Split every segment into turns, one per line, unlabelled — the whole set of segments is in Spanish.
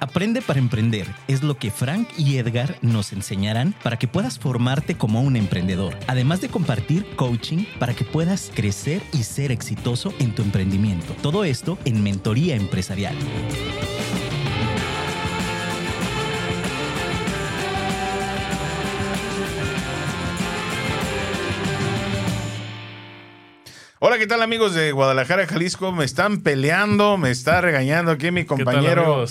Aprende para emprender es lo que Frank y Edgar nos enseñarán para que puedas formarte como un emprendedor, además de compartir coaching para que puedas crecer y ser exitoso en tu emprendimiento. Todo esto en Mentoría Empresarial.
Hola, ¿qué tal amigos de Guadalajara, Jalisco? Me están peleando, me está regañando aquí mi compañero?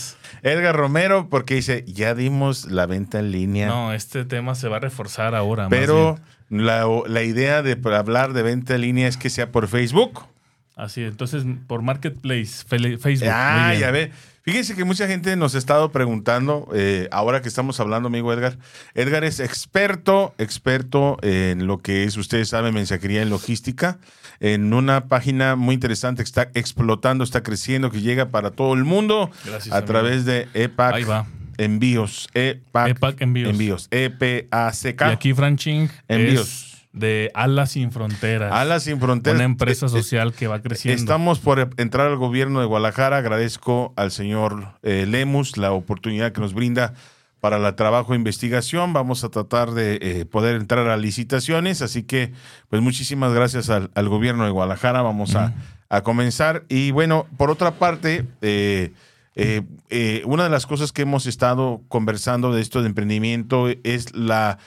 Edgar Romero porque dice, ya dimos la venta en línea.
No, este tema se va a reforzar ahora.
pero la, la idea de hablar de venta en línea es que sea por Facebook.
Así, entonces por Marketplace, Facebook.
Ah, ya ve. Fíjense que mucha gente nos ha estado preguntando, eh, ahora que estamos hablando, amigo Edgar. Edgar es experto, experto en lo que es, ustedes saben, mensajería en logística, en una página muy interesante que está explotando, está creciendo, que llega para todo el mundo
Gracias,
a
amigo.
través de EPAC
Ahí va.
Envíos. EPAC,
EPAC Envíos.
Envíos. E-P-A-C-K.
Y aquí Frank Ching
Envíos.
es de Alas Sin Fronteras.
Alas sin fronteras.
Una empresa
Eh, eh,
social que va creciendo.
Estamos por entrar al gobierno de Guadalajara. Agradezco al señor eh, Lemus la oportunidad que nos brinda para el trabajo de investigación. Vamos a tratar de eh, poder entrar a licitaciones. Así que, pues muchísimas gracias al, al gobierno de Guadalajara. Vamos a, a comenzar. Y bueno, por otra parte, eh, eh, eh, una de las cosas que hemos estado conversando de esto de emprendimiento es la,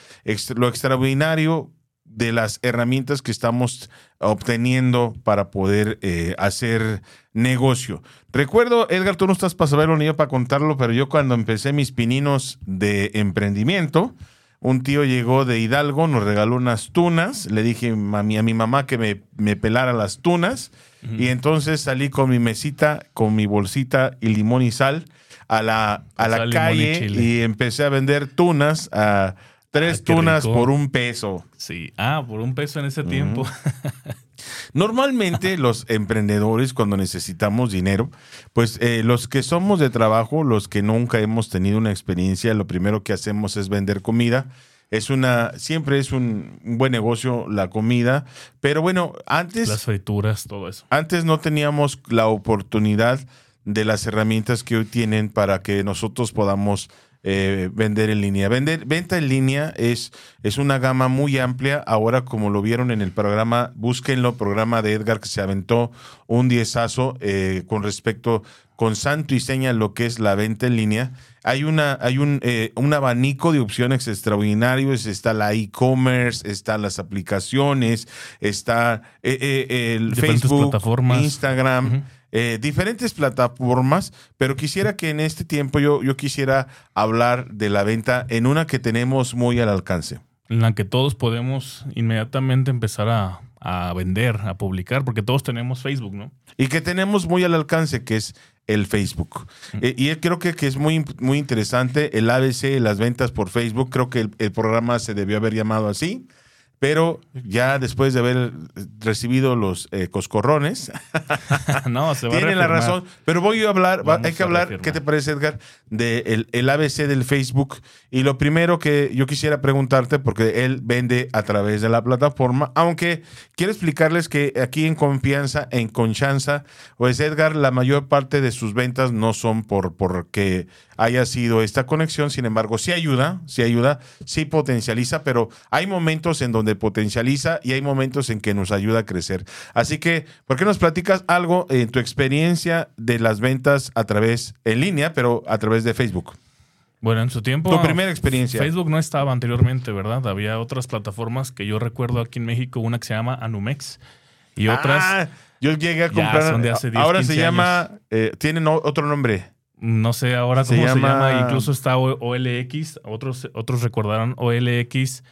lo extraordinario de las herramientas que estamos obteniendo para poder eh, hacer negocio. Recuerdo, Edgar, tú no estás para saberlo ni yo para contarlo, pero yo cuando empecé mis pininos de emprendimiento, un tío llegó de Hidalgo, nos regaló unas tunas, le dije a mi, a mi mamá que me, me pelara las tunas, y entonces salí con mi mesita, con mi bolsita y limón y sal a la, a la
Sal, limón y
calle y empecé a vender tunas a tres
Ah,
tunas
rico.
por un peso.
Sí. Ah, por un peso en ese tiempo.
Normalmente los emprendedores cuando necesitamos dinero, pues eh, los que somos de trabajo, los que nunca hemos tenido una experiencia, lo primero que hacemos es vender comida. Es una, siempre es un, un buen negocio la comida, pero bueno, antes,
Las frituras, todo eso.
antes no teníamos la oportunidad de las herramientas que hoy tienen para que nosotros podamos eh, vender en línea. Vender, venta en línea es, es una gama muy amplia. Ahora, como lo vieron en el programa, búsquenlo, programa de Edgar que se aventó un diezazo eh, con respecto con santo y seña lo que es la venta en línea. Hay, una, hay un, eh, un abanico de opciones extraordinarios. Está la e-commerce, están las aplicaciones, está eh, eh, el
Diferentes
Facebook,
plataformas.
Instagram. Eh, diferentes plataformas, pero quisiera que en este tiempo yo, yo quisiera hablar de la venta en una que tenemos muy al alcance.
En la que todos podemos inmediatamente empezar a, a vender, a publicar, porque todos tenemos Facebook, ¿no?
Y que tenemos muy al alcance, que es el Facebook. Eh, y creo que, que es muy, muy interesante el ABC, las ventas por Facebook. Creo que el, el programa se debió haber llamado así. Pero ya después de haber recibido los eh, coscorrones,
no, se va a
Tiene la razón, pero voy a hablar, va-
Vamos
hay que hablar,
reafirmar.
¿qué te parece Edgar? De el, el ABC del Facebook. Y lo primero que yo quisiera preguntarte, porque él vende a través de la plataforma, aunque quiero explicarles que aquí en confianza, en confianza, pues Edgar, la mayor parte de sus ventas no son por porque haya sido esta conexión, sin embargo, sí ayuda, sí ayuda, sí potencializa, pero hay momentos en donde potencializa y hay momentos en que nos ayuda a crecer. Así que, ¿por qué nos platicas algo en tu experiencia de las ventas a través en línea, pero a través de Facebook?
Bueno, en su tiempo.
Tu primera experiencia.
Facebook no estaba anteriormente, ¿verdad? Había otras plataformas que yo recuerdo aquí en México, una que se llama Anumex y otras,
Ah, yo llegué a comprar.
son de hace 10,
ahora se
15
llama, eh, tienen otro nombre.
no sé ahora
Se
cómo se
llama-
incluso está OLX, otros, otros recordaron OLX,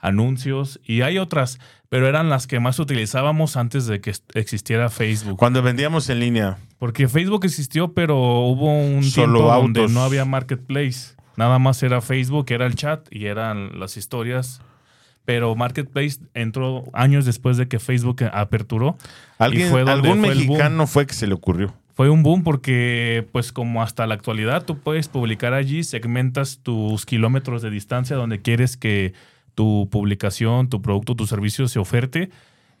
anuncios y hay otras, pero eran las que más utilizábamos antes de que existiera Facebook.
Cuando vendíamos en línea.
Porque Facebook existió, pero hubo un
Solo
tiempo
autos.
donde no había marketplace. Nada más era Facebook, era el chat y eran las historias. Pero Marketplace entró años después de que Facebook aperturó.
¿Alguien,
fue
algún
fue
mexicano fue que se le ocurrió.
Fue un boom porque, pues como hasta la actualidad, tú puedes publicar allí, segmentas tus kilómetros de distancia donde quieres que tu publicación, tu producto, tu servicio se oferte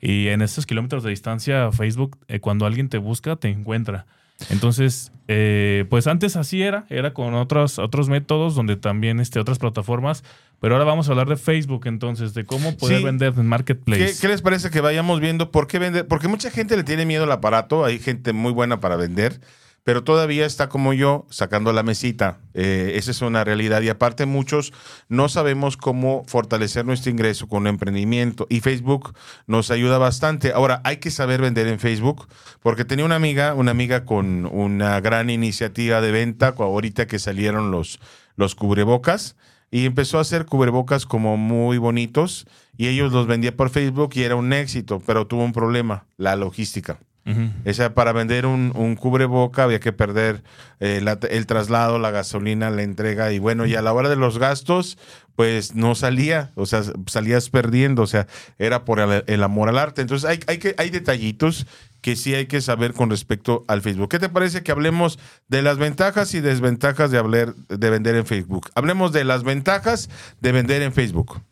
Y en esos kilómetros de distancia, Facebook, eh, cuando alguien te busca, te encuentra. Entonces, eh, pues antes así era, era con otros, otros métodos, donde también este, otras plataformas, pero ahora vamos a hablar de Facebook, entonces, de cómo poder
Sí.
vender en Marketplace.
¿Qué, qué les parece que vayamos viendo por qué vender? Porque mucha gente le tiene miedo al aparato, hay gente muy buena para vender, pero todavía está como yo sacando la mesita. Eh, esa es una realidad y aparte muchos no sabemos cómo fortalecer nuestro ingreso con un emprendimiento y Facebook nos ayuda bastante. Ahora, hay que saber vender en Facebook porque tenía una amiga, una amiga con una gran iniciativa de venta, ahorita que salieron los, los cubrebocas y empezó a hacer cubrebocas como muy bonitos y ellos los vendía por Facebook y era un éxito, pero tuvo un problema, la logística.
Ujú.
O sea, para vender un, un cubreboca había que perder eh, el traslado, la gasolina, la entrega y bueno, y a la hora de los gastos, pues no salía, o sea, salías perdiendo, o sea, era por el, amor al arte. Entonces hay, hay, que, hay detallitos que sí hay que saber con respecto al Facebook. ¿Qué te parece que hablemos de las ventajas y desventajas de, hablar, de vender en Facebook? Hablemos de las ventajas de vender en Facebook.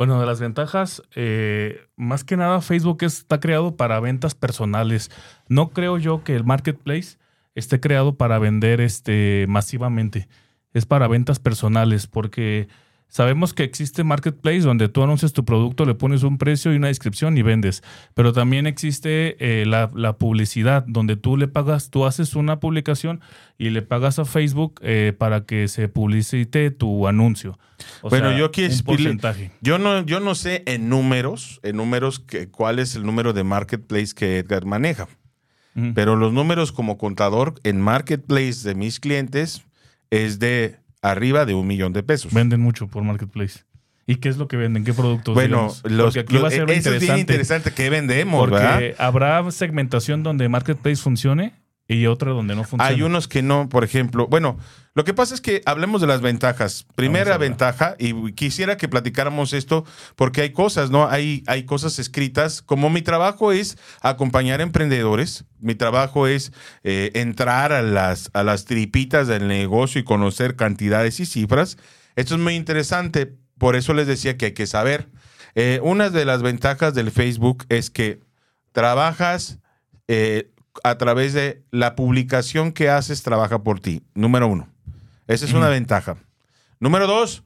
Bueno, de las ventajas, eh, más que nada Facebook está creado para ventas personales. No creo yo que el marketplace esté creado para vender este masivamente. Es para ventas personales porque sabemos que existe marketplace donde tú anuncias tu producto, le pones un precio y una descripción y vendes. Pero también existe eh, la, la publicidad donde tú le pagas, tú haces una publicación y le pagas a Facebook eh, para que se publicite tu anuncio. O
Bueno,
sea,
yo quiero
un porcentaje.
Yo no, yo no sé en números, en números que, cuál es el número de marketplace que Edgar maneja. Pero los números como contador en marketplace de mis clientes es de arriba de un millón de pesos.
Venden mucho por Marketplace. ¿Y qué es lo que venden? ¿Qué productos?
bueno,
digamos?
los,
Porque aquí
los-
va a ser
eso es bien
interesante.
interesante que vendemos,
Porque
¿verdad?
habrá segmentación donde Marketplace funcione y otra donde no funcione.
Hay unos que no, por ejemplo. Bueno, lo que pasa es que hablemos de las ventajas. Primera
a
ventaja, y quisiera que platicáramos esto, porque hay cosas, ¿no? Hay, hay cosas escritas. Como mi trabajo es acompañar emprendedores, mi trabajo es eh, entrar a las, a las tripitas del negocio y conocer cantidades y cifras. Esto es muy interesante, por eso les decía que hay que saber. Eh, una de las ventajas del Facebook es que trabajas eh, a través de la publicación que haces, trabaja por ti. Número uno. Esa es una ventaja. Número dos,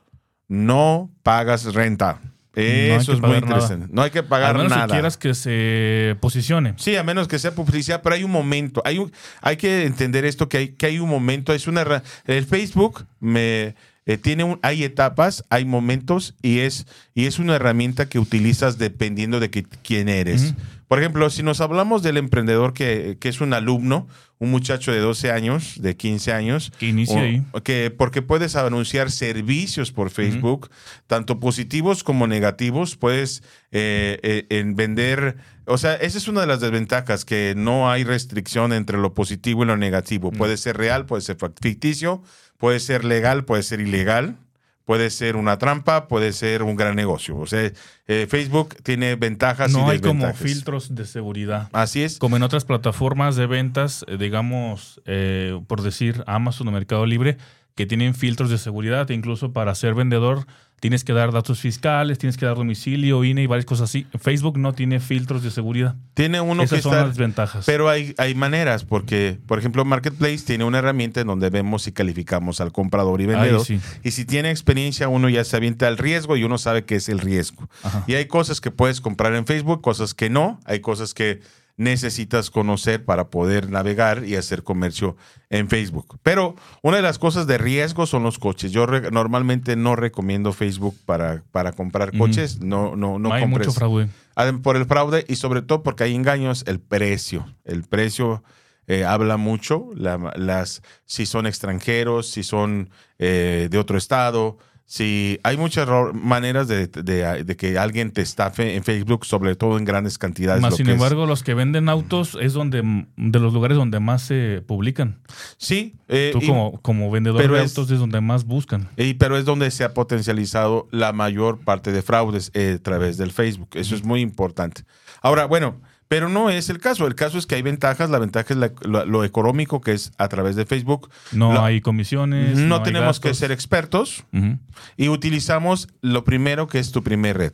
no pagas renta. Eso es muy
nada.
interesante. No hay que
A
pagar
menos
nada.
que quieras que se posicione.
Sí, a menos que sea publicidad, pero hay un momento. Hay, un- hay que entender esto que hay, que hay un momento. Es una el Facebook me eh, tiene un, hay etapas, hay momentos y es y es una herramienta que utilizas dependiendo de que- quién eres. Por ejemplo, si nos hablamos del emprendedor que, que es un alumno, un muchacho de 12 años, de 15 años,
Que inicie
o-
ahí.
que porque puedes anunciar servicios por Facebook, tanto positivos como negativos, puedes eh, eh, en vender, o sea, esa es una de las desventajas, que no hay restricción entre lo positivo y lo negativo. Puede ser real, puede ser ficticio, puede ser legal, puede ser ilegal. Puede ser una trampa, puede ser un gran negocio. O sea, eh, Facebook tiene ventajas y
No hay como filtros de seguridad.
Así es.
Como en otras plataformas de ventas, eh, digamos, eh, por decir Amazon o Mercado Libre, que tienen filtros de seguridad, incluso para ser vendedor tienes que dar datos fiscales, tienes que dar domicilio, INE y varias cosas así. Facebook no tiene filtros de seguridad.
Tiene uno
Esas
que
son
estar
las ventajas.
Pero hay, hay maneras, porque, por ejemplo, Marketplace tiene una herramienta en donde vemos y calificamos al comprador y vendedor.
Sí.
Y si tiene experiencia, uno ya se avienta al riesgo y uno sabe qué es el riesgo.
Ajá.
Y hay cosas que puedes comprar en Facebook, cosas que no, hay cosas que necesitas conocer para poder navegar y hacer comercio en Facebook. Pero una de las cosas de riesgo son los coches. Yo normalmente no recomiendo Facebook para, para comprar coches. No, no, no
hay
compres.
mucho fraude.
Por el fraude y sobre todo porque hay engaños, el precio. El precio eh, habla mucho, la- las, si son extranjeros, si son eh, de otro estado, si hay muchas maneras de, de- de que alguien te estafe en Facebook, sobre todo en grandes cantidades.
Más
lo
sin
que es.
embargo, los que venden autos es donde de los lugares donde más se publican.
sí, eh,
Tú
y-
como, como vendedor
pero
de
es-
autos es donde más buscan.
y- pero es donde se ha potencializado la mayor parte de fraudes eh, a través del Facebook. Eso es muy importante. Ahora, bueno, Pero no es el caso. El caso es que hay ventajas. La ventaja es la- lo, lo económico que es a través de Facebook.
No hay comisiones.
no tenemos que ser expertos y utilizamos lo primero que es tu primer red.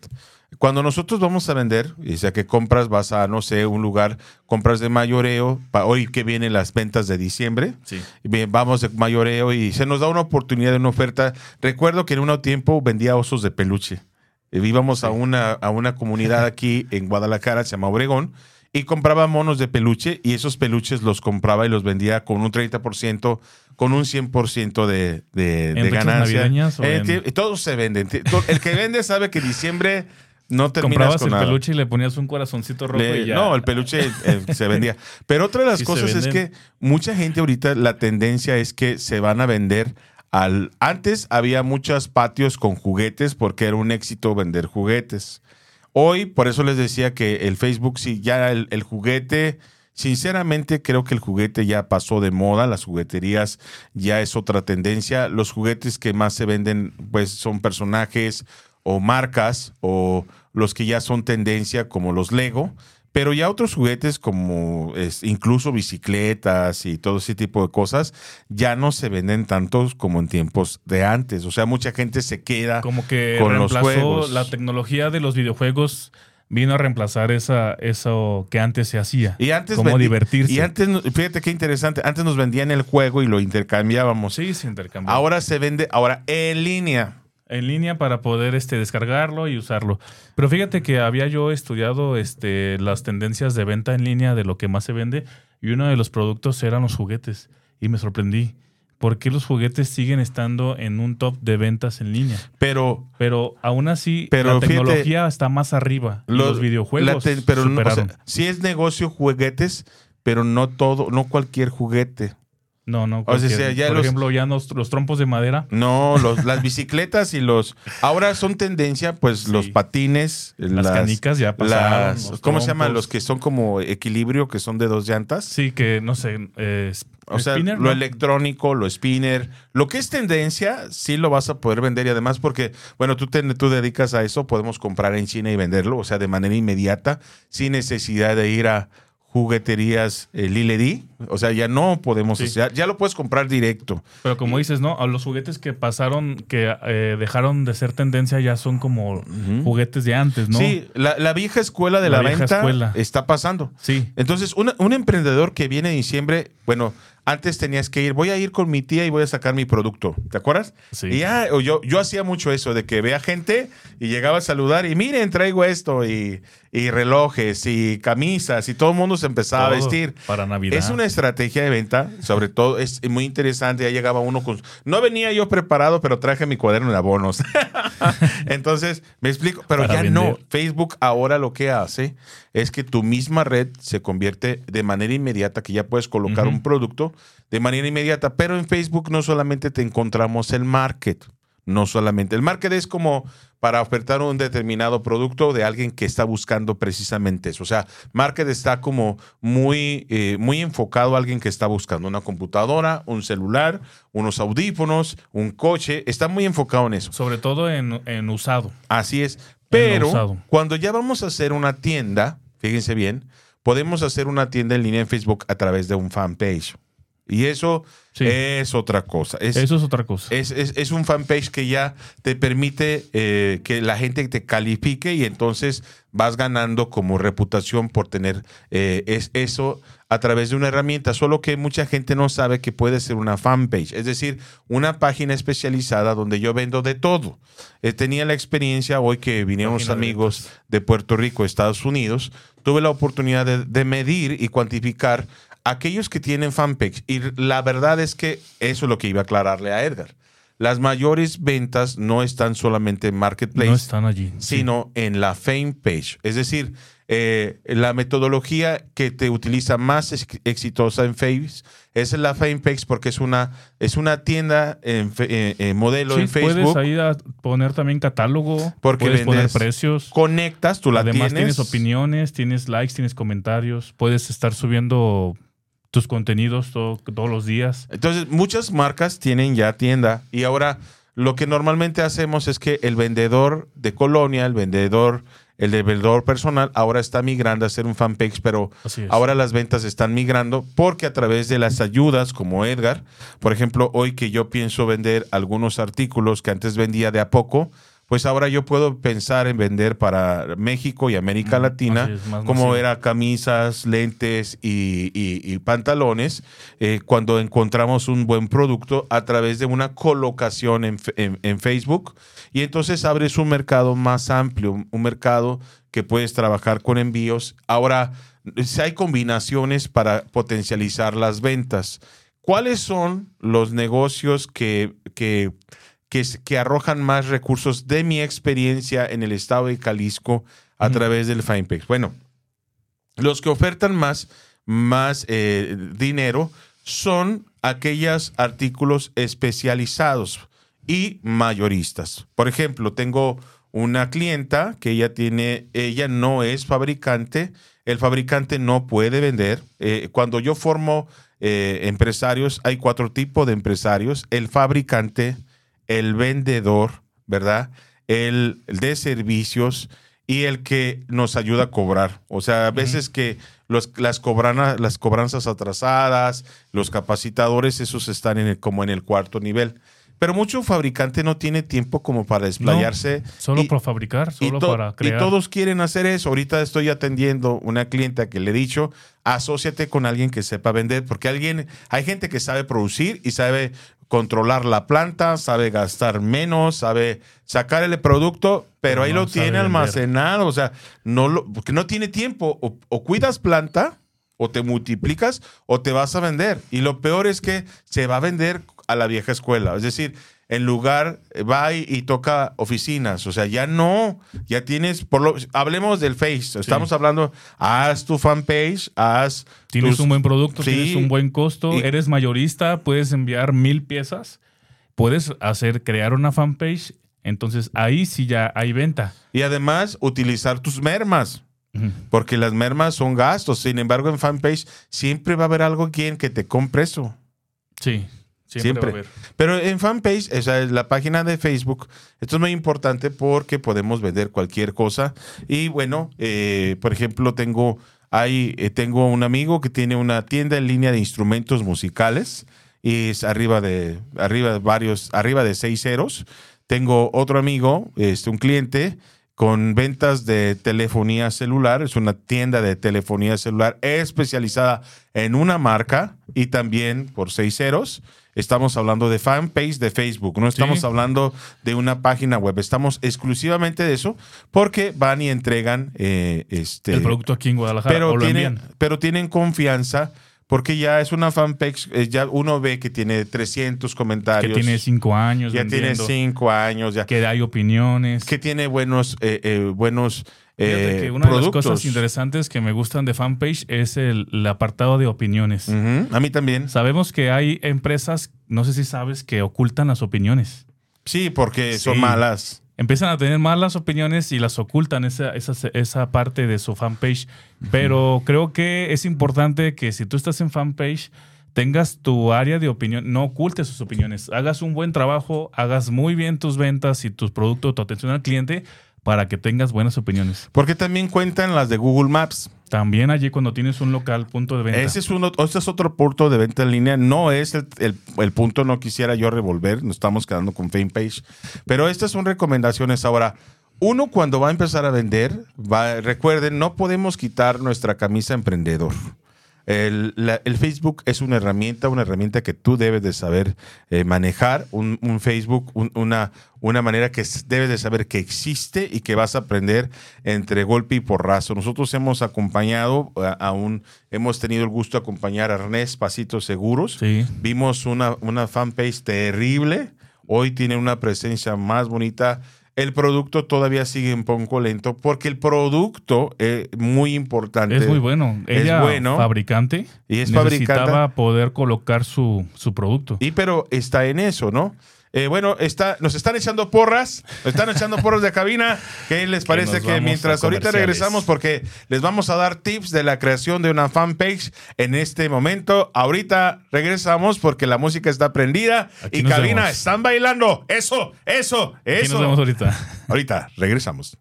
Cuando nosotros vamos a vender, y sea que compras, vas a, no sé, un lugar, compras de mayoreo, pa- hoy que vienen las ventas de diciembre,
Sí.
bien, vamos de mayoreo y se nos da una oportunidad de una oferta. Recuerdo que en un tiempo vendía osos de peluche. Eh, Íbamos a, una, a una comunidad aquí en Guadalajara, se llama Obregón, y compraba monos de peluche y esos peluches los compraba y los vendía con un 30%, con un 100% de, de,
¿En
de ganancia. Eh,
en-
Todos se venden. El que vende sabe que diciembre no terminas
Comprabas
con
el
nada.
peluche y le ponías un corazoncito rojo
Le-
y ya.
No, el peluche eh, se vendía. Pero otra de las
Sí
cosas es que mucha gente ahorita, la tendencia es que se van a vender Antes había muchos patios con juguetes porque era un éxito vender juguetes. Hoy, por eso les decía que el Facebook, sí, ya el, el juguete... Sinceramente creo que el juguete ya pasó de moda, las jugueterías ya es otra tendencia. Los juguetes que más se venden pues son personajes o marcas o los que ya son tendencia como los Lego, pero ya otros juguetes como es, incluso bicicletas y todo ese tipo de cosas ya no se venden tantos como en tiempos de antes. O sea, mucha gente se queda
Como que
con los
reemplazó
juegos.
la tecnología de los videojuegos vino a reemplazar esa eso que antes se hacía.
y antes
como divertirse.
Y antes, fíjate qué interesante, antes nos vendían el juego y lo intercambiábamos.
sí, se intercambió.
Ahora se vende, ahora en línea.
En línea para poder este, descargarlo y usarlo. Pero fíjate que había yo estudiado este, las tendencias de venta en línea de lo que más se vende y uno de los productos eran los juguetes. Y me sorprendí. ¿Por qué los juguetes siguen estando en un top de ventas en línea?
Pero
Pero aún así,
Pero
la
fíjate,
tecnología está más arriba.
Los-
los videojuegos
te- pero no, o sea,
superaron.
sí es negocio juguetes, pero no todo, no cualquier juguete.
No, no.
o sea, ya
por
los-
ejemplo, ya los, los trompos de madera.
No, los, las bicicletas y los. Ahora son tendencia, pues
Sí.
los patines,
Las, canicas ya pasaron.
las- ¿Cómo se llaman? Los que son como equilibrio, que son de dos llantas.
Sí, que no sé. eh,
O sea,
spinner,
lo
¿no?
electrónico, lo spinner, lo que es tendencia, sí lo vas a poder vender y además porque, bueno, tú te tú dedicas a eso, podemos comprar en China y venderlo, o sea, de manera inmediata, sin necesidad de ir a jugueterías eh, Liledi, o sea, ya no podemos,
Sí.
ya lo puedes comprar directo.
Pero como dices, ¿no? A los juguetes que pasaron, que eh, dejaron de ser tendencia, ya son como juguetes de antes, ¿no?
Sí, la, la vieja escuela de la,
La vieja
venta
escuela.
está pasando.
Sí.
Entonces, una- un emprendedor que viene en diciembre, bueno, antes tenías que ir, voy a ir con mi tía y voy a sacar mi producto, ¿te acuerdas?
Sí.
Y ya, o yo, yo hacía mucho eso, de que vea gente y llegaba a saludar y miren, traigo esto y, y relojes y camisas y todo el mundo se empezaba a vestir.
Para Navidad.
Es una estrategia de venta, sobre todo es muy interesante. Ya llegaba uno con. No venía yo preparado, pero traje mi cuaderno de abonos. Entonces, me explico, pero
Para
ya no. Facebook ahora lo que hace es que tu misma red se convierte de manera inmediata, que ya puedes colocar un producto de manera inmediata, pero en Facebook no solamente te encontramos el market, no solamente. El market es como para ofertar un determinado producto de alguien que está buscando precisamente eso. O sea, market está como muy, eh, muy enfocado a alguien que está buscando una computadora, un celular, unos audífonos, un coche. Está muy enfocado en eso.
Sobre todo en, en usado.
Así es. Pero cuando ya vamos a hacer una tienda, fíjense bien, podemos hacer una tienda en línea en Facebook a través de un fanpage. Y eso
Sí.
es otra cosa. Es,
Eso es otra cosa.
es, es- es un fanpage que ya te permite eh, que la gente te califique y entonces vas ganando como reputación por tener eh, es, eso a través de una herramienta. Solo que mucha gente no sabe que puede ser una fanpage, es decir, una página especializada donde yo vendo de todo. Eh, tenía la experiencia hoy que vinieron unos amigos de Puerto Rico, Estados Unidos. Tuve la oportunidad de, de medir y cuantificar aquellos que tienen fanpage. Y la verdad es que eso es lo que iba a aclararle a Edgar. Las mayores ventas no están solamente en Marketplace,
no están allí. Sí.
sino en la fame page. Es decir, eh, la metodología que te utiliza más ex- exitosa en Face es la fame page porque es una, es una tienda en, fe- eh, eh, modelo
Sí,
en Facebook.
puedes ahí a poner también catálogo,
Porque
puedes poner precios.
Conectas, tú la
Además
tienes.
tienes opiniones, tienes likes, tienes comentarios, puedes estar subiendo tus contenidos to- todos los días.
Entonces, muchas marcas tienen ya tienda y ahora lo que normalmente hacemos es que el vendedor de colonia, el vendedor el de vendedor personal ahora está migrando a ser un fanpage, pero ahora las ventas están migrando porque a través de las ayudas como Edgar, por ejemplo, hoy que yo pienso vender algunos artículos que antes vendía de a poco, pues ahora yo puedo pensar en vender para México y América
Mm,
Latina, como
masivo.
era camisas, lentes y, y- y pantalones, eh, cuando encontramos un buen producto a través de una colocación en, en- en Facebook. Y entonces abres un mercado más amplio, un- un mercado que puedes trabajar con envíos. Ahora, si hay combinaciones para potencializar las ventas. ¿Cuáles son los negocios que, que, que, arrojan más recursos de mi experiencia en el estado de Jalisco a través del FinePix? Bueno, los que ofertan más, más eh, dinero son aquellos artículos especializados y mayoristas. Por ejemplo, tengo una clienta que ella tiene, ella no es fabricante, el fabricante no puede vender. Eh, cuando yo formo eh, empresarios, hay cuatro tipos de empresarios, el fabricante, el vendedor, ¿verdad? El, el de servicios y el que nos ayuda a cobrar. O sea, a veces que los, las, cobrana- las cobranzas atrasadas, los capacitadores, esos están en el- como en el cuarto nivel. Pero mucho fabricante no tiene tiempo como para desplayarse.
Solo
y-
para fabricar,
y,
solo
to-
para
y
crear.
todos quieren hacer eso. Ahorita estoy atendiendo una clienta que le he dicho, asóciate con alguien que sepa vender, porque alguien, hay gente que sabe producir y sabe controlar la planta, sabe gastar menos, sabe sacar el producto, pero ahí lo tiene
vender.
almacenado, o sea, no lo, porque no tiene tiempo, o, o cuidas planta, o te multiplicas, o te vas a vender. Y lo peor es que se va a vender a la vieja escuela, es decir, en lugar va y, y toca oficinas, o sea, ya no, ya tienes, por lo, hablemos del Face, estamos hablando, haz tu fanpage, haz
Tienes
tus-
un buen producto,
Sí.
tienes un buen costo,
Y-
eres mayorista, puedes enviar mil piezas, puedes hacer, crear una fanpage, entonces ahí sí ya hay venta.
y además utilizar tus mermas. Porque las mermas son gastos. Sin embargo, en fanpage siempre va a haber algo quien que te compre eso.
Sí, siempre.
Pero en fanpage, esa es la página de Facebook. Esto es muy importante porque podemos vender cualquier cosa. Y bueno, eh, por ejemplo, tengo, hay, eh, tengo un amigo que tiene una tienda en línea de instrumentos musicales y es arriba de, arriba de varios, arriba de seis ceros. Tengo otro amigo, este, un cliente con ventas de telefonía celular. Es una tienda de telefonía celular especializada en una marca y también por seis ceros. Estamos hablando de fanpage de Facebook, no estamos
Sí.
hablando de una página web, estamos exclusivamente de eso porque van y entregan eh, este,
el producto aquí en Guadalajara
pero
o lo
tienen,
envían.
pero tienen confianza porque ya es una fanpage, eh, ya uno ve que tiene 300
Que
comentarios,
tiene cinco años
ya tiene
vendiendo,
cinco años, ya
que hay opiniones.
que tiene buenos, eh, eh, buenos eh,
que una de las cosas interesantes que me gustan de fanpage es el, el apartado de opiniones.
A mí también.
Sabemos que hay empresas, no sé si sabes, que ocultan las opiniones.
Sí, porque son malas.
Empiezan a tener malas opiniones y las ocultan esa, esa, esa parte de su fanpage. Pero creo que es importante que si tú estás en fanpage, tengas tu área de opinión, no ocultes sus opiniones. Hagas un buen trabajo, hagas muy bien tus ventas y tus productos, tu atención al cliente para que tengas buenas opiniones.
Porque también cuentan las de Google Maps.
También allí cuando tienes un local, punto de venta.
Ese es, uno, ese es otro punto de venta en línea. No es el, el- el punto, no quisiera yo revolver. Nos estamos quedando con FamePage. Pero estas son recomendaciones. Ahora, uno cuando va a empezar a vender, va- recuerden, no podemos quitar nuestra camisa emprendedor. El, la- el Facebook es una herramienta, una herramienta que tú debes de saber eh, manejar, un, un Facebook, un- una, una manera que debes de saber que existe y que vas a aprender entre golpe y porrazo. Nosotros hemos acompañado a, a un, hemos tenido el gusto de acompañar a Ernest Pasitos Seguros.
Sí.
Vimos una, una fanpage terrible. Hoy tiene una presencia más bonita. El producto todavía sigue un poco lento porque el producto es muy importante.
Es muy bueno.
Es
Ella,
bueno.
fabricante,
Y es
necesitaba
fabricante.
poder colocar su, su producto.
Y pero está en eso, ¿no? Eh, bueno, está, nos están echando porras, nos están echando porras de cabina. ¿Qué les parece que, mientras ahorita regresamos, porque les vamos a dar tips de la creación de una fanpage en este momento? Ahorita regresamos porque la música está prendida
Aquí
y cabina
vemos.
están bailando. Eso, eso,
Aquí
eso.
nos vemos ahorita.
Ahorita regresamos.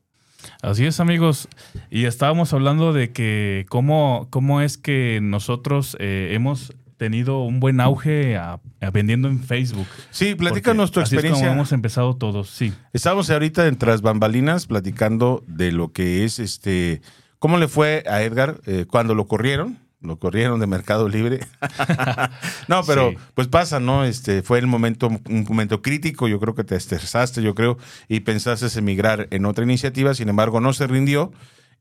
Así es, amigos. Y estábamos hablando de que cómo, cómo es que nosotros eh, hemos tenido un buen auge a, a vendiendo en Facebook.
Sí, platícanos tu
Así es
experiencia.
como hemos empezado todos, sí.
Estamos ahorita en tras bambalinas platicando de lo que es este. ¿Cómo le fue a Edgar eh, cuando lo corrieron? Lo corrieron de Mercado Libre. no, pero
Sí.
pues pasa, ¿no? Este fue el momento, un momento crítico. Yo creo que te estresaste, yo creo, y pensaste emigrar en otra iniciativa. Sin embargo, no se rindió.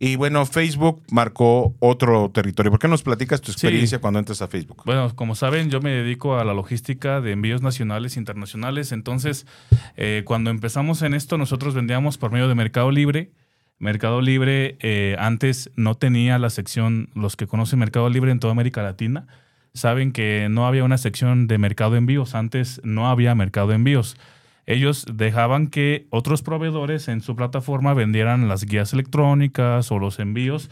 Y bueno, Facebook marcó otro territorio. ¿Por qué nos platicas tu experiencia cuando entras a Facebook?
Bueno, como saben, yo me dedico a la logística de envíos nacionales e internacionales. Entonces, eh, cuando empezamos en esto, nosotros vendíamos por medio de Mercado Libre. Mercado Libre eh, antes no tenía la sección, los que conocen Mercado Libre en toda América Latina, saben que no había una sección de mercado de envíos. Antes no había mercado de envíos. Ellos dejaban que otros proveedores en su plataforma vendieran las guías electrónicas o los envíos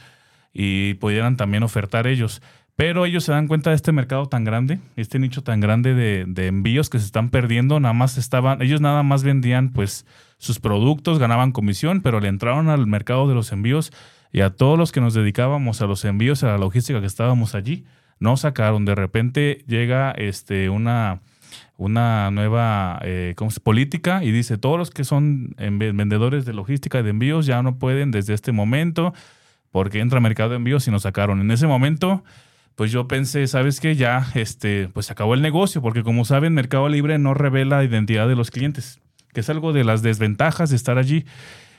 y pudieran también ofertar ellos. Pero ellos se dan cuenta de este mercado tan grande, este nicho tan grande de, envíos que se están perdiendo. Nada más estaban, ellos nada más vendían pues sus productos, ganaban comisión, pero le entraron al mercado de los envíos y a todos los que nos dedicábamos a los envíos, a la logística que estábamos allí, nos sacaron. De repente llega este una una nueva eh, ¿cómo se- política y dice todos los que son en- vendedores de logística y de envíos ya no pueden desde este momento porque entra mercado de envíos y nos sacaron. En ese momento, pues yo pensé, ¿sabes qué? Ya, este, pues acabó el negocio, porque como saben, Mercado Libre no revela la identidad de los clientes, que es algo de las desventajas de estar allí.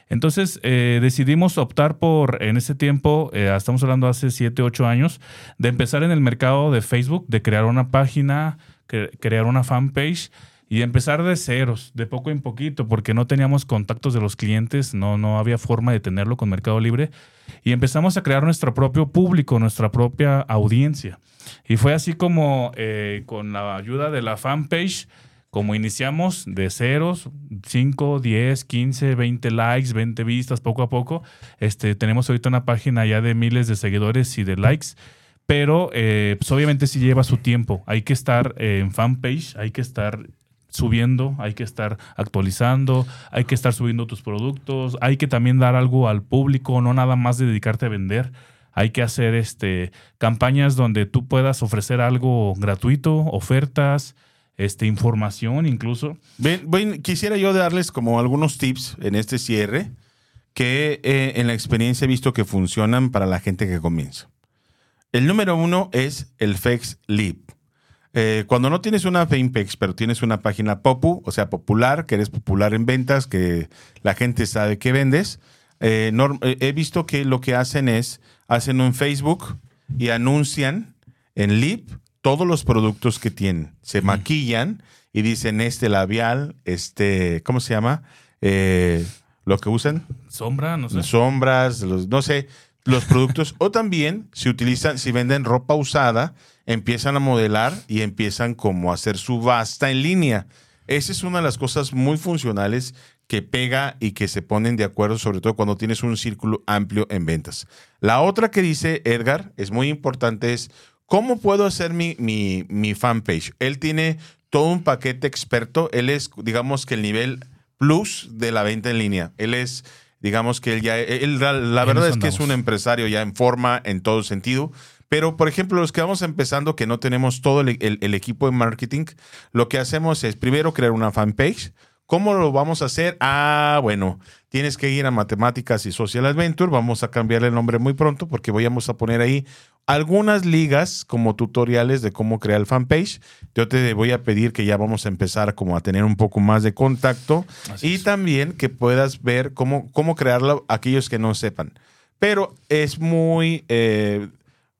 Entonces eh, decidimos optar por, en ese tiempo, eh, estamos hablando hace 7, 8 años, de empezar en el mercado de Facebook, de crear una página, cre- crear una fanpage y empezar de ceros, de poco en poquito, porque no teníamos contactos de los clientes, no, no había forma de tenerlo con Mercado Libre. Y empezamos a crear nuestro propio público, nuestra propia audiencia. Y fue así como eh, con la ayuda de la fanpage, como iniciamos de ceros, 5, 10, 15, 20 likes, 20 vistas, poco a poco. Este, tenemos ahorita una página ya de miles de seguidores y de likes. Pero eh, pues obviamente sí lleva su tiempo. Hay que estar eh, en fanpage, hay que estar subiendo, hay que estar actualizando, hay que estar subiendo tus productos, hay que también dar algo al público, no nada más dedicarte a vender. Hay que hacer este, campañas donde tú puedas ofrecer algo gratuito, ofertas, este, información incluso.
Quisiera yo darles como algunos tips en este cierre que eh, en la experiencia he visto que funcionan para la gente que comienza. El número uno es el Fex Lead. Eh, cuando no tienes una Famepex, pero tienes una página Popu, o sea, popular, que eres popular en ventas, que la gente sabe que vendes, eh, eh, he visto que lo que hacen es, hacen un Facebook y anuncian en Lip todos los productos que tienen. Se maquillan y dicen este labial, este, ¿cómo se llama? Eh, lo que usan
Sombra, no sé.
sombras, los, no sé, los productos. o también, si utilizan, si venden ropa usada, empiezan a modelar y empiezan como a hacer subasta en línea. Esa es una de las cosas muy funcionales que pega y que se ponen de acuerdo, sobre todo cuando tienes un círculo amplio en ventas. La otra que dice Edgar es muy importante es, ¿cómo puedo hacer mi, mi, mi fanpage? Él tiene todo un paquete experto, él es, digamos que el nivel plus de la venta en línea. Él es, digamos que él ya, él, la, verdad es que es un empresario ya en forma, en todo sentido. Pero, por ejemplo, los que vamos empezando, que no tenemos todo el, el- el equipo de marketing, lo que hacemos es primero crear una fanpage. ¿Cómo lo vamos a hacer? Ah, bueno, tienes que ir a Matemáticas y Social Adventure. Vamos a cambiarle el nombre muy pronto porque vamos a poner ahí algunas ligas como tutoriales de cómo crear el fanpage. Yo te voy a pedir que ya vamos a empezar como a tener un poco más de contacto
Así
y
es.
también que puedas ver cómo, cómo crearlo aquellos que no sepan. Pero es muy, eh,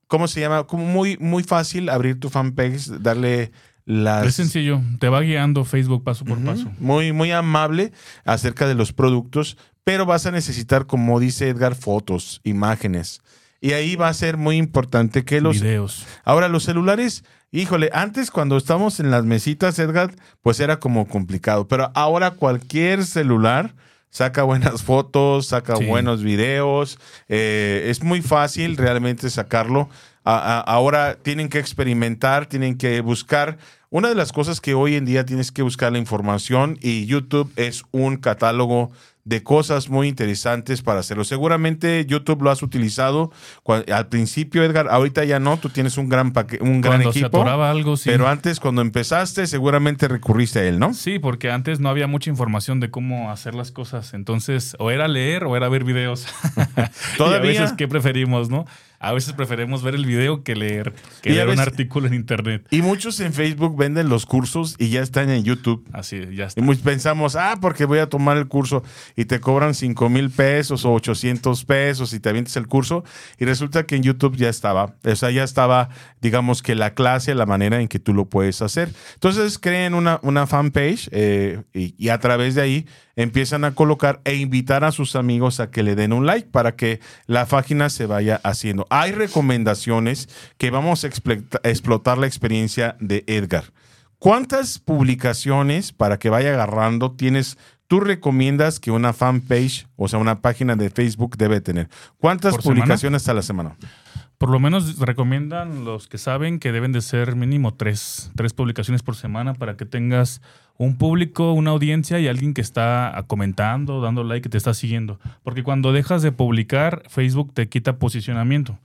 ¿cómo se llama? Como muy, muy fácil abrir tu fanpage, darle las...
Es sencillo, te va guiando Facebook paso por paso.
Muy, muy amable acerca de los productos, pero vas a necesitar, como dice Edgar, fotos, imágenes. Y ahí va a ser muy importante que los...
Videos.
Ahora, los celulares, híjole, antes cuando estábamos en las mesitas, Edgar, pues era como complicado, pero ahora cualquier celular saca buenas fotos, saca
Sí.
buenos videos, eh, es muy fácil realmente sacarlo. A- a- ahora tienen que experimentar, tienen que buscar. Una de las cosas que hoy en día tienes que buscar la información y YouTube es un catálogo de cosas muy interesantes para hacerlo. Seguramente YouTube lo has utilizado al principio, Edgar, ahorita ya no, tú tienes un gran paque- un gran
Cuando
equipo.
algo, sí.
Pero antes, cuando empezaste, seguramente recurriste a él, ¿no?
Sí, porque antes no había mucha información de cómo hacer las cosas. Entonces, o era leer o era ver videos.
Todavía.
Y a veces, ¿qué preferimos, no? A veces preferimos ver el video que leer, que
Y
leer un artículo en internet.
Y muchos en Facebook venden los cursos y ya están en YouTube.
Así, ya está.
Y muy- pensamos, ah, porque voy a tomar el curso y te cobran 5 mil pesos o 800 pesos y te avientes el curso. Y resulta que en YouTube ya estaba, o sea, ya estaba, digamos que la clase, la manera en que tú lo puedes hacer. Entonces creen una, una fanpage eh, y, y a través de ahí empiezan a colocar e invitar a sus amigos a que le den un like para que la página se vaya haciendo. Hay recomendaciones que vamos a explotar la experiencia de Edgar. ¿Cuántas publicaciones para que vaya agarrando tienes? Tú recomiendas que una fanpage, o sea, una página de Facebook debe tener. ¿Cuántas publicaciones a la semana?
Por lo menos recomiendan los que saben que deben de ser mínimo tres, tres publicaciones por semana para que tengas un público, una audiencia y alguien que está comentando, dando like, que te está siguiendo. Porque cuando dejas de publicar, Facebook te quita posicionamiento.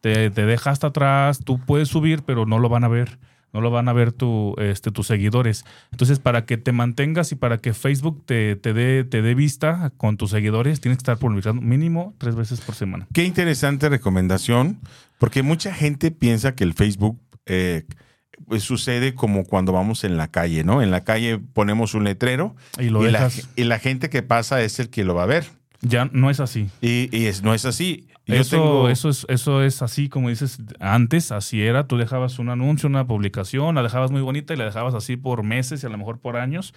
Te, te deja hasta atrás, tú puedes subir, pero no lo van a ver. No lo van a ver tu, este, tus seguidores. Entonces, para que te mantengas y para que Facebook te, te dé te dé vista con tus seguidores, tienes que estar publicando mínimo tres veces por semana.
Qué interesante recomendación, porque mucha gente piensa que el Facebook eh, pues, sucede como cuando vamos en la calle, ¿no? En la calle ponemos un letrero
Y lo
y, la,
dejas.
y la gente que pasa es el que lo va a ver.
Ya no es así.
Y, y es- no es así. Yo
Eso,
tengo-
eso, es, eso es así, como dices, antes así era. Tú dejabas un anuncio, una publicación, la dejabas muy bonita y la dejabas así por meses y a lo mejor por años.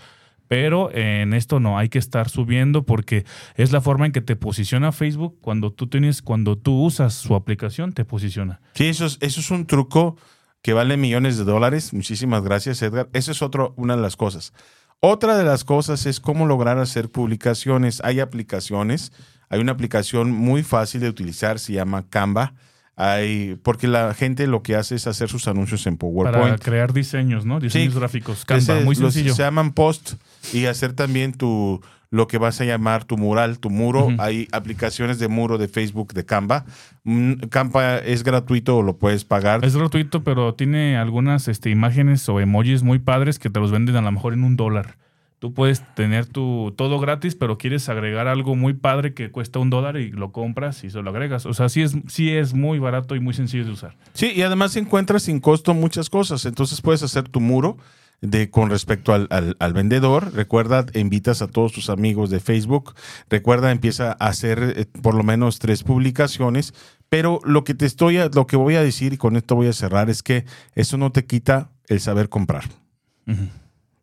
Pero en esto no, hay que estar subiendo porque es la forma en que te posiciona Facebook cuando tú tienes, cuando tú usas su aplicación, te posiciona.
Sí, eso es, eso es un truco que vale millones de dólares. Muchísimas gracias, Edgar. Esa es otro, una de las cosas. Otra de las cosas es cómo lograr hacer publicaciones. Hay aplicaciones. Hay una aplicación muy fácil de utilizar, se llama Canva. Hay, porque la gente lo que hace es hacer sus anuncios en
Para
PowerPoint.
crear diseños, ¿no? Diseños
Sí.
gráficos. Canva,
Ese-
muy
los-
sencillo.
se llaman post y hacer también tu lo que vas a llamar tu mural, tu muro. Hay aplicaciones de muro de Facebook de Canva. Mm, Canva es gratuito o lo puedes pagar.
Es gratuito, pero tiene algunas este, imágenes o emojis muy padres que te los venden a lo mejor en un dólar. Tú puedes tener tu todo gratis, pero quieres agregar algo muy padre que cuesta un dólar y lo compras y se lo agregas. O sea, sí es, sí es muy barato y muy sencillo de usar.
Sí, y además encuentras sin costo muchas cosas. Entonces puedes hacer tu muro de, con respecto al, al- al vendedor. Recuerda, invitas a todos tus amigos de Facebook. Recuerda, empieza a hacer eh, por lo menos tres publicaciones. Pero lo que te estoy, lo que voy a decir y con esto voy a cerrar es que eso no te quita el saber comprar.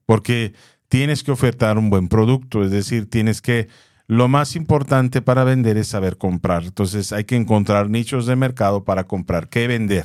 Porque tienes que ofertar un buen producto, es decir, tienes que lo más importante para vender es saber comprar. Entonces hay que encontrar nichos de mercado para comprar, qué vender.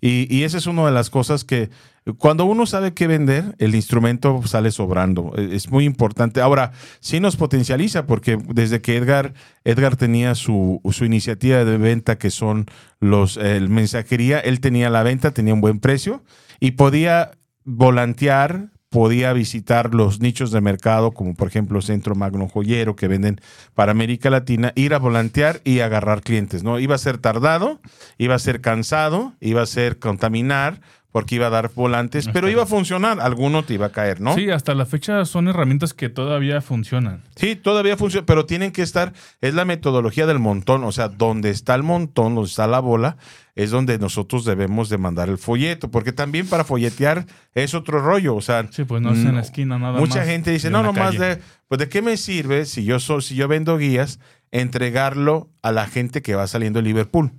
Y, y esa es una de las cosas que cuando uno sabe qué vender, el instrumento sale sobrando. Eh, Es muy importante. Ahora, sí nos potencializa porque desde que Edgar, Edgar tenía su, su iniciativa de venta que son los el mensajería, él tenía la venta, tenía un buen precio y podía volantear, podía visitar los nichos de mercado, como por ejemplo Centro Magno Joyero, que venden para América Latina, ir a volantear y agarrar clientes, ¿no? Iba a ser tardado, iba a ser cansado, iba a ser contaminar, porque iba a dar volantes, pero iba a funcionar, alguno te iba a caer, ¿no?
Sí, hasta la fecha son herramientas que todavía funcionan.
Sí, todavía funciona, pero tienen que estar, es la metodología del montón, o sea, donde está el montón, donde está la bola, es donde nosotros debemos de mandar el folleto, porque también para folletear es otro rollo, o sea,
Sí, pues no es en la esquina nada
mucha
más.
gente dice, no, nomás
calle".
de, pues de qué me sirve si yo soy, si yo vendo guías, entregarlo a la gente que va saliendo de Liverpool.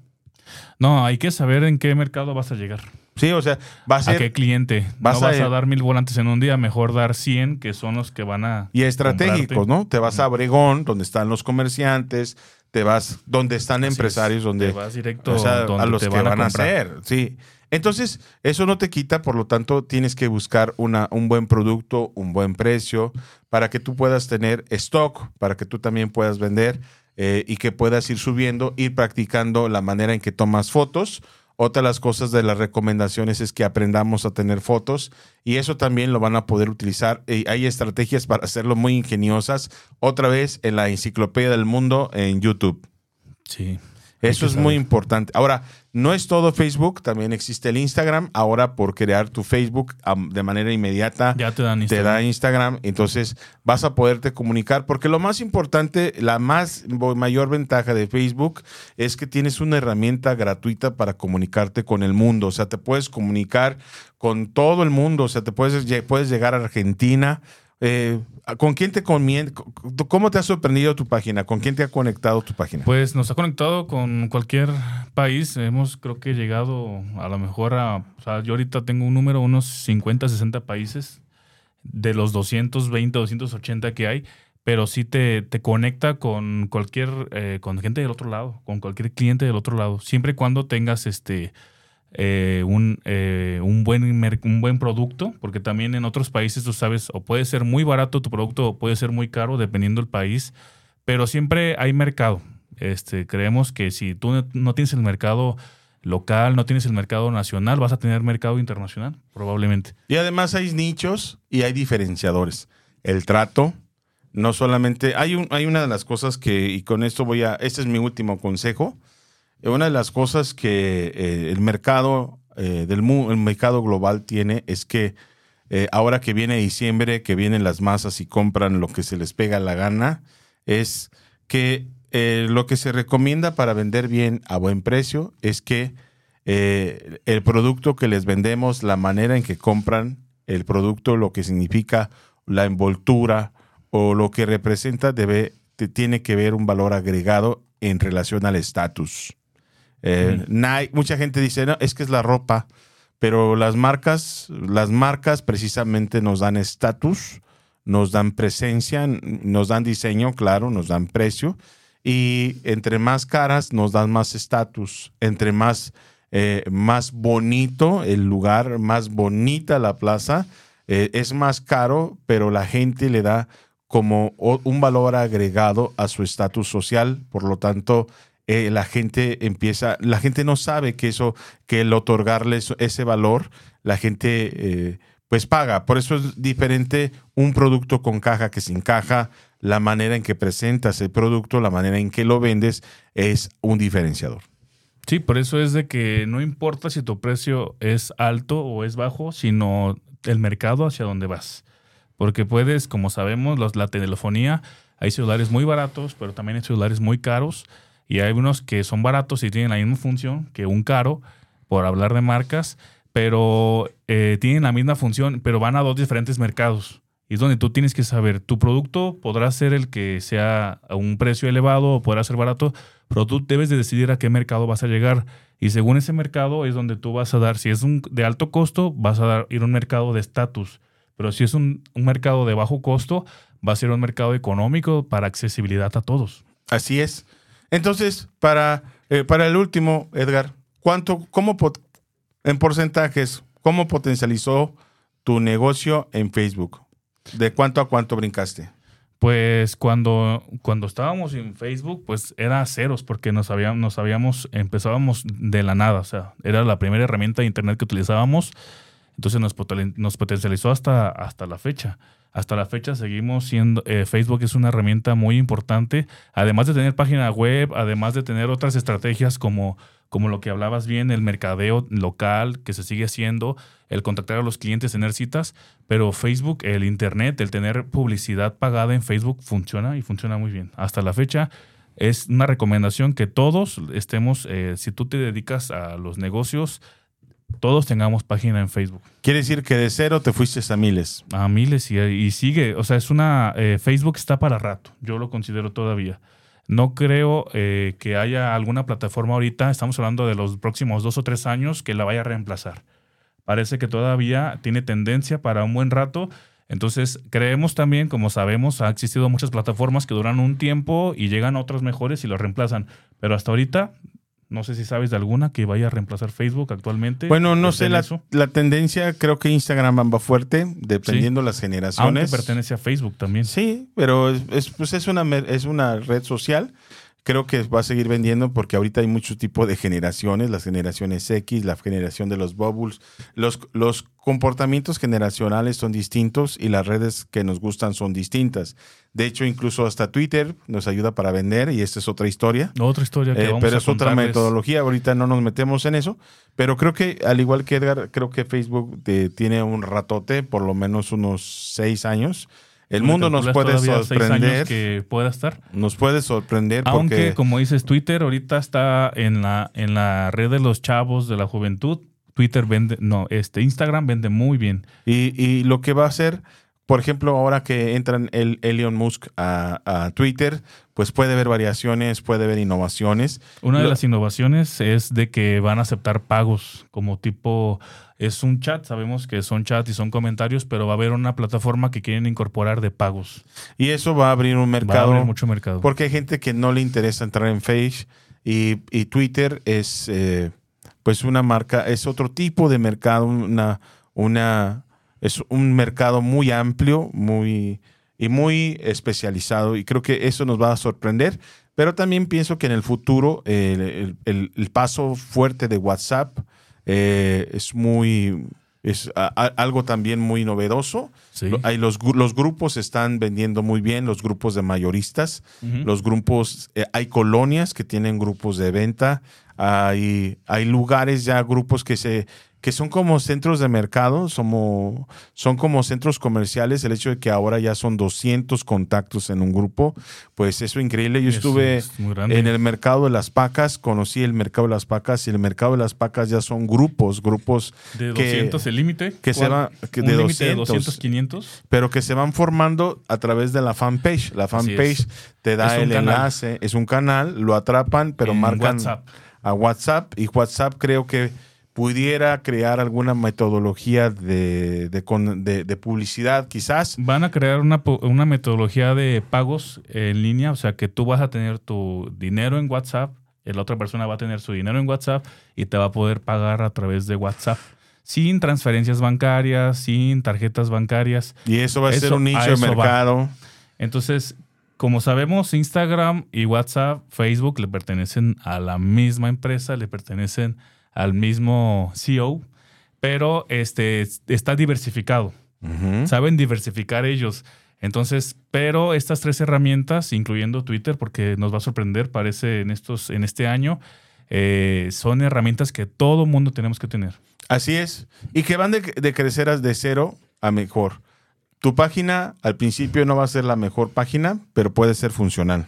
No, hay que saber en qué mercado vas a llegar.
Sí, o sea, va a
¿A
ser
qué cliente?
vas
no
a-
vas a, dar mil volantes en un día, mejor dar 100, que son los que van a.
y estratégicos,
comprarte.
¿no? Te vas a Obregón, donde están los comerciantes, te vas donde están
Así es.
empresarios, donde
Te vas directo
o sea,
donde
a los
te
que
van,
van, a, hacer, sí. Entonces, eso no te quita, por lo tanto, tienes que buscar una, un buen producto, un buen precio, para que tú puedas tener stock, para que tú también puedas vender eh, y que puedas ir subiendo, ir practicando la manera en que tomas fotos Otra de las cosas de las recomendaciones es que aprendamos a tener fotos y eso también lo van a poder utilizar. Y hay estrategias para hacerlo muy ingeniosas. Otra vez en la Enciclopedia del Mundo en YouTube.
Sí.
Eso es muy importante. Ahora, no es todo Facebook, también existe el Instagram. Ahora, por crear tu Facebook de manera inmediata,
ya te, dan
Instagram. te da Instagram. Entonces, vas a poderte comunicar. Porque lo más importante, la más mayor ventaja de Facebook es que tienes una herramienta gratuita para comunicarte con el mundo. O sea, te puedes comunicar con todo el mundo. O sea, te puedes, puedes llegar a Argentina eh, ¿Con quién te ¿Cómo te ha sorprendido tu página? ¿Con quién te ha conectado tu página?
Pues nos ha conectado con cualquier país. Hemos, creo que, llegado a lo mejor a. O sea, yo ahorita tengo un número, unos 50, 60 países de los 220, 280 que hay. Pero sí te, te conecta con cualquier. Eh, con gente del otro lado, con cualquier cliente del otro lado. Siempre y cuando tengas este eh, un, eh, un, buen un buen producto, porque también en otros países tú sabes, o puede ser muy barato tu producto o puede ser muy caro, dependiendo del país, pero siempre hay mercado. Este, creemos que si tú no tienes el mercado local, no tienes el mercado nacional, vas a tener mercado internacional, probablemente.
Y además hay nichos y hay diferenciadores. El trato, no solamente, hay, un, hay una de las cosas que, y con esto voy a, este es mi último consejo, una de las cosas que eh, el mercado eh, del el mercado global tiene es que eh, ahora que viene diciembre, que vienen las masas y compran lo que se les pega la gana, es que lo que se recomienda para vender bien a buen precio es que el producto que les vendemos, la manera en que compran el producto, lo que significa la envoltura o lo que representa, debe, tiene que ver un valor agregado en relación al estatus. Eh, mucha gente dice, no, es que es la ropa, pero las marcas, las marcas precisamente nos dan estatus, nos dan presencia, nos dan diseño, claro, nos dan precio, y entre más caras nos dan más estatus, entre más, eh, más bonito el lugar, más bonita la plaza, eh, es más caro, pero la gente le da como un valor agregado a su estatus social, por lo tanto, eh, la gente empieza, la gente no sabe que eso, que el otorgarle ese valor, la gente eh, pues paga. Por eso es diferente un producto con caja que sin caja. La manera en que presentas el producto, la manera en que lo vendes es un diferenciador.
Sí, por eso es de que no importa si tu precio es alto o es bajo, sino el mercado hacia donde vas. Porque puedes, como sabemos, los, la telefonía, hay celulares muy baratos, pero también hay celulares muy caros y hay unos que son baratos y tienen la misma función que un caro, por hablar de marcas, pero eh, tienen la misma función, pero van a dos diferentes mercados. Y es donde tú tienes que saber, tu producto podrá ser el que sea a un precio elevado o podrá ser barato, pero tú debes de decidir a qué mercado vas a llegar. Y según ese mercado es donde tú vas a dar, si es un de alto costo, vas a dar, ir a un mercado de estatus. Pero si es un, un mercado de bajo costo, va a ser un mercado económico para accesibilidad a todos.
Así es. Entonces, para, eh, para el último, Edgar, ¿cuánto, cómo en porcentajes, cómo potencializó tu negocio en Facebook? ¿De cuánto a cuánto brincaste?
Pues cuando, cuando estábamos en Facebook, pues era ceros, porque nos habíamos, nos habíamos, empezábamos de la nada, o sea, era la primera herramienta de internet que utilizábamos, entonces nos, nos potencializó hasta, hasta la fecha hasta la fecha seguimos siendo, eh, Facebook es una herramienta muy importante, además de tener página web, además de tener otras estrategias como, como lo que hablabas bien, el mercadeo local que se sigue haciendo, el contactar a los clientes, tener citas, pero Facebook, el Internet, el tener publicidad pagada en Facebook funciona y funciona muy bien. Hasta la fecha es una recomendación que todos estemos, eh, si tú te dedicas a los negocios, todos tengamos página en Facebook.
Quiere decir que de cero te fuiste a miles.
A miles y, sigue. O sea, es una. Eh, Facebook está para rato. Yo lo considero todavía. No creo eh, que haya alguna plataforma ahorita, estamos hablando de los próximos dos o tres años, que la vaya a reemplazar. Parece que todavía tiene tendencia para un buen rato. Entonces, creemos también, como sabemos, ha existido muchas plataformas que duran un tiempo y llegan otras mejores y lo reemplazan. Pero hasta ahorita no sé si sabes de alguna que vaya a reemplazar Facebook actualmente.
Bueno, no sé, la, la, tendencia creo que Instagram va fuerte, dependiendo las generaciones.
Aunque pertenece a Facebook también.
Sí, pero es, pues es, una, es una red social creo que va a seguir vendiendo porque ahorita hay mucho tipo de generaciones, las generaciones X, la generación de los bubbles, los, los comportamientos generacionales son distintos y las redes que nos gustan son distintas. De hecho, incluso hasta Twitter nos ayuda para vender y esta es otra historia.
Otra historia que
Eh,
vamos
pero
a
es otra metodología, ahorita no nos metemos en eso, pero creo que al igual que Edgar, creo que Facebook eh, tiene un ratote, por lo menos unos seis años. El
¿Tú le
mundo nos puede sorprender,
que pueda estar.
nos puede sorprender
Aunque,
porque
como dices, Twitter ahorita está en la, en la red de los chavos, de la juventud. Twitter vende, no, este Instagram vende muy bien.
y, y lo que va a hacer, por ejemplo, ahora que entran el Elon Musk a, a Twitter, pues puede ver variaciones, puede ver innovaciones.
Una de
Lo-
las innovaciones es de que van a aceptar pagos como tipo, es un chat, sabemos que son chats y son comentarios, pero va a haber una plataforma que quieren incorporar de pagos.
Y eso va a abrir un
Va a
mercado.
abrir mucho mercado.
Porque hay gente que no le interesa entrar en Face y, y Twitter es eh, pues una marca, es otro tipo de mercado, una, una, es un mercado muy amplio, muy y muy especializado y creo que eso nos va a sorprender. Pero también pienso que en el futuro eh, el, el- el paso fuerte de WhatsApp eh, es muy es a- a- algo también muy novedoso.
Sí.
Hay los, los grupos están vendiendo muy bien, los grupos de mayoristas. Los grupos, eh, hay colonias que tienen grupos de venta, hay, hay lugares ya, grupos que se que son como centros de mercado, somos, son como centros comerciales. El hecho de que ahora ya son 200 contactos en un grupo, pues eso es increíble. Yo
Eso
estuve
es
en el mercado de las pacas, conocí el mercado de las pacas y el mercado de las pacas ya son grupos, grupos
de
que-
200 el límite.
que se
¿Cuál?
va- que
¿Un
de
límite de
200.
200, 500.
pero que se van formando a través de la fanpage. La fanpage te da el
canal.
enlace, es un canal, lo atrapan, pero
En
marcan
WhatsApp.
a WhatsApp y WhatsApp creo que pudiera crear alguna metodología de, de de- de publicidad, quizás.
Van a crear una, una metodología de pagos en línea, o sea que tú vas a tener tu dinero en WhatsApp, la otra persona va a tener su dinero en WhatsApp y te va a poder pagar a través de WhatsApp. Sin transferencias bancarias, sin tarjetas bancarias.
Y eso va a ser un nicho de
va.
mercado.
Entonces, como sabemos, Instagram y WhatsApp, Facebook le pertenecen a la misma empresa, le pertenecen al mismo CEO, pero este está diversificado. Saben diversificar ellos. Entonces, pero estas tres herramientas, incluyendo Twitter, porque nos va a sorprender, parece en estos, en este año, eh, son herramientas que todo mundo tenemos que tener.
Así es. Y que van de, de crecer a- de cero a mejor. Tu página al principio no va a ser la mejor página, pero puede ser funcional.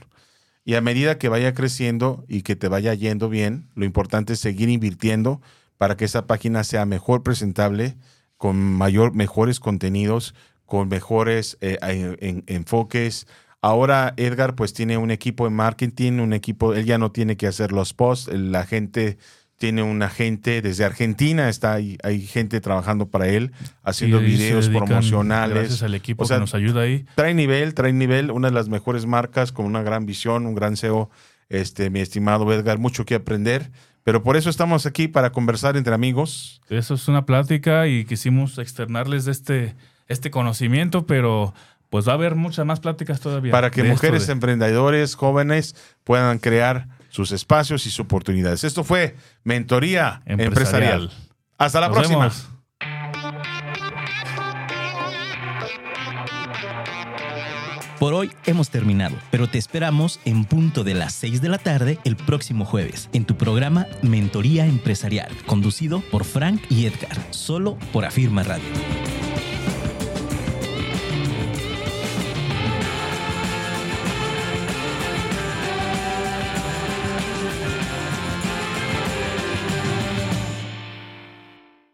Y a medida que vaya creciendo y que te vaya yendo bien, lo importante es seguir invirtiendo para que esa página sea mejor presentable, con mayor, mejores contenidos, con mejores eh, en- en- enfoques. Ahora Edgar pues tiene un equipo de marketing, un equipo, él ya no tiene que hacer los posts, la gente tiene un agente desde Argentina, está ahí, hay gente trabajando para él, haciendo
Y
videos
dedican,
promocionales.
Gracias al equipo
O sea,
que nos ayuda ahí.
trae nivel, trae nivel, una de las mejores marcas con una gran visión, un gran CEO, este, mi estimado Edgar, mucho que aprender, pero por eso estamos aquí para conversar entre amigos.
Eso es una plática y quisimos externarles de este, este conocimiento, pero pues va a haber muchas más pláticas todavía.
para que mujeres
de-
emprendedores, jóvenes, puedan crear sus espacios y sus oportunidades. Esto fue Mentoría Empresarial.
Empresarial.
Hasta la
Nos
próxima.
vemos.
Por hoy hemos terminado, pero te esperamos en punto de las 6 de la tarde el próximo jueves en tu programa Mentoría Empresarial, conducido por Frank y Edgar, solo por Afirma Radio.